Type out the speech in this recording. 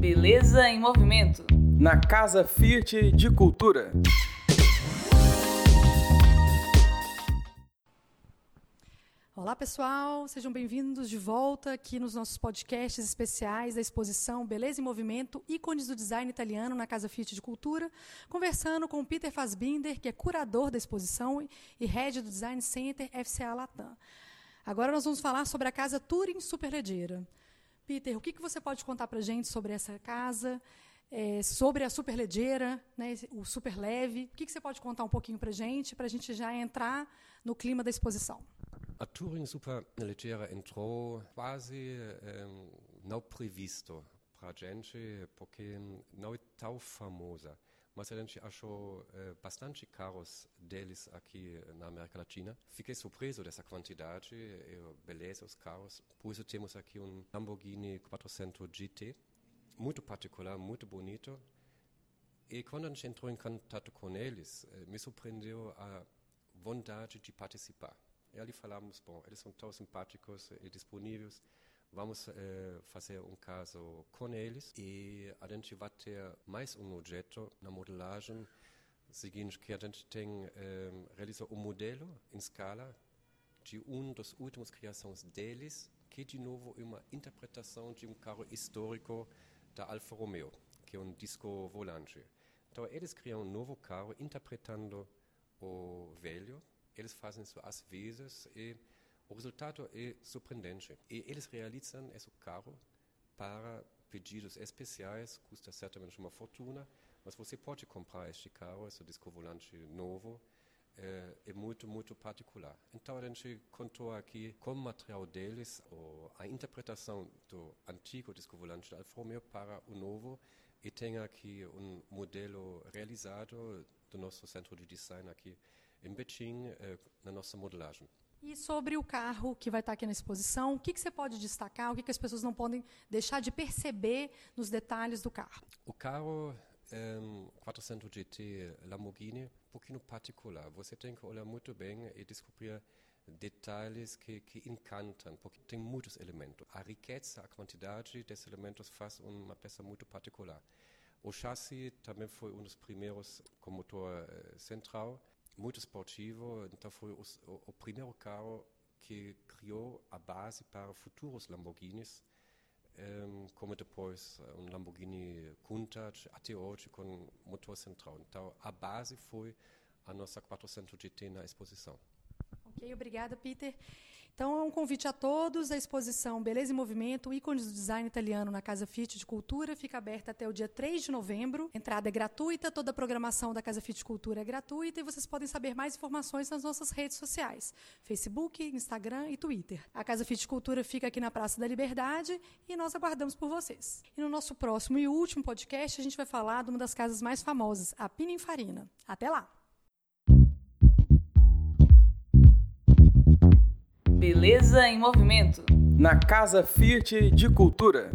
Beleza em Movimento. Na Casa Fiat de Cultura. Olá, pessoal, sejam bem-vindos de volta aqui nos nossos podcasts especiais da exposição Beleza em Movimento Ícones do Design Italiano na Casa Fiat de Cultura, conversando com o Peter Fassbinder, que é curador da exposição e head do Design Center FCA Latam. Agora nós vamos falar sobre a Casa Turing Superleggera. Peter, o que, que você pode contar para a gente sobre essa casa, é, sobre a Superleggera, né, o super leve? O que, que você pode contar um pouquinho para a gente, para a gente já entrar no clima da exposição? A Touring Superleggera entrou quase um, não previsto para a gente, porque não é tão famosa. Gente achou uh, bastante carros deles aqui na América Latina. Fiquei surpreso dessa quantidade e beleza dos carros. Por isso temos aqui um Lamborghini 400 GT, muito particular, muito bonito. E quando a gente entrou em contato com eles, uh, me surpreendeu a vontade de participar. E ali falamos, bom, eles são tão simpáticos e disponíveis, vamos eh, fazer um caso com eles e a gente vai ter mais um objeto na modelagem seguinte que a gente tem eh, realizou um modelo em escala de um dos últimos criações deles, que de novo é uma interpretação de um carro histórico da Alfa Romeo, que é um disco volante. Então eles criam um novo carro interpretando o velho eles fazem isso às vezes e o resultado é surpreendente. E eles realizam esse carro para pedidos especiais, custa certamente uma fortuna, mas você pode comprar este carro, esse disco volante novo, é, é muito, muito particular. Então a gente contou aqui com o material deles a interpretação do antigo disco volante Alfa Romeo para o novo e tem aqui um modelo realizado do nosso centro de design aqui em Beijing, eh, na nossa modelagem. E sobre o carro que vai estar aqui na exposição, o que, que você pode destacar, o que, que as pessoas não podem deixar de perceber nos detalhes do carro? O carro um, 400 GT Lamborghini, um pouquinho particular. Você tem que olhar muito bem e descobrir detalhes que, que encantam, porque tem muitos elementos. A riqueza, a quantidade desses elementos faz uma peça muito particular. O chassi também foi um dos primeiros com motor uh, central muito esportivo, então foi o, o, primeiro carro que criou a base para futuros Lamborghinis, um, como depois um Lamborghini Countach, até hoje com motor central. Então a base foi a nossa 400 GT na exposição. Ok, obrigada, Peter. Então, é um convite a todos. A exposição Beleza e Movimento, ícones do design italiano na Casa Fiat de Cultura, fica aberta até o dia 3 de novembro. Entrada é gratuita, toda a programação da Casa Fiat de Cultura é gratuita e vocês podem saber mais informações nas nossas redes sociais: Facebook, Instagram e Twitter. A Casa Fiat de Cultura fica aqui na Praça da Liberdade e nós aguardamos por vocês. E no nosso próximo e último podcast, a gente vai falar de uma das casas mais famosas, a Pininfarina. Até lá! Beleza em Movimento. Na Casa Fiat de Cultura.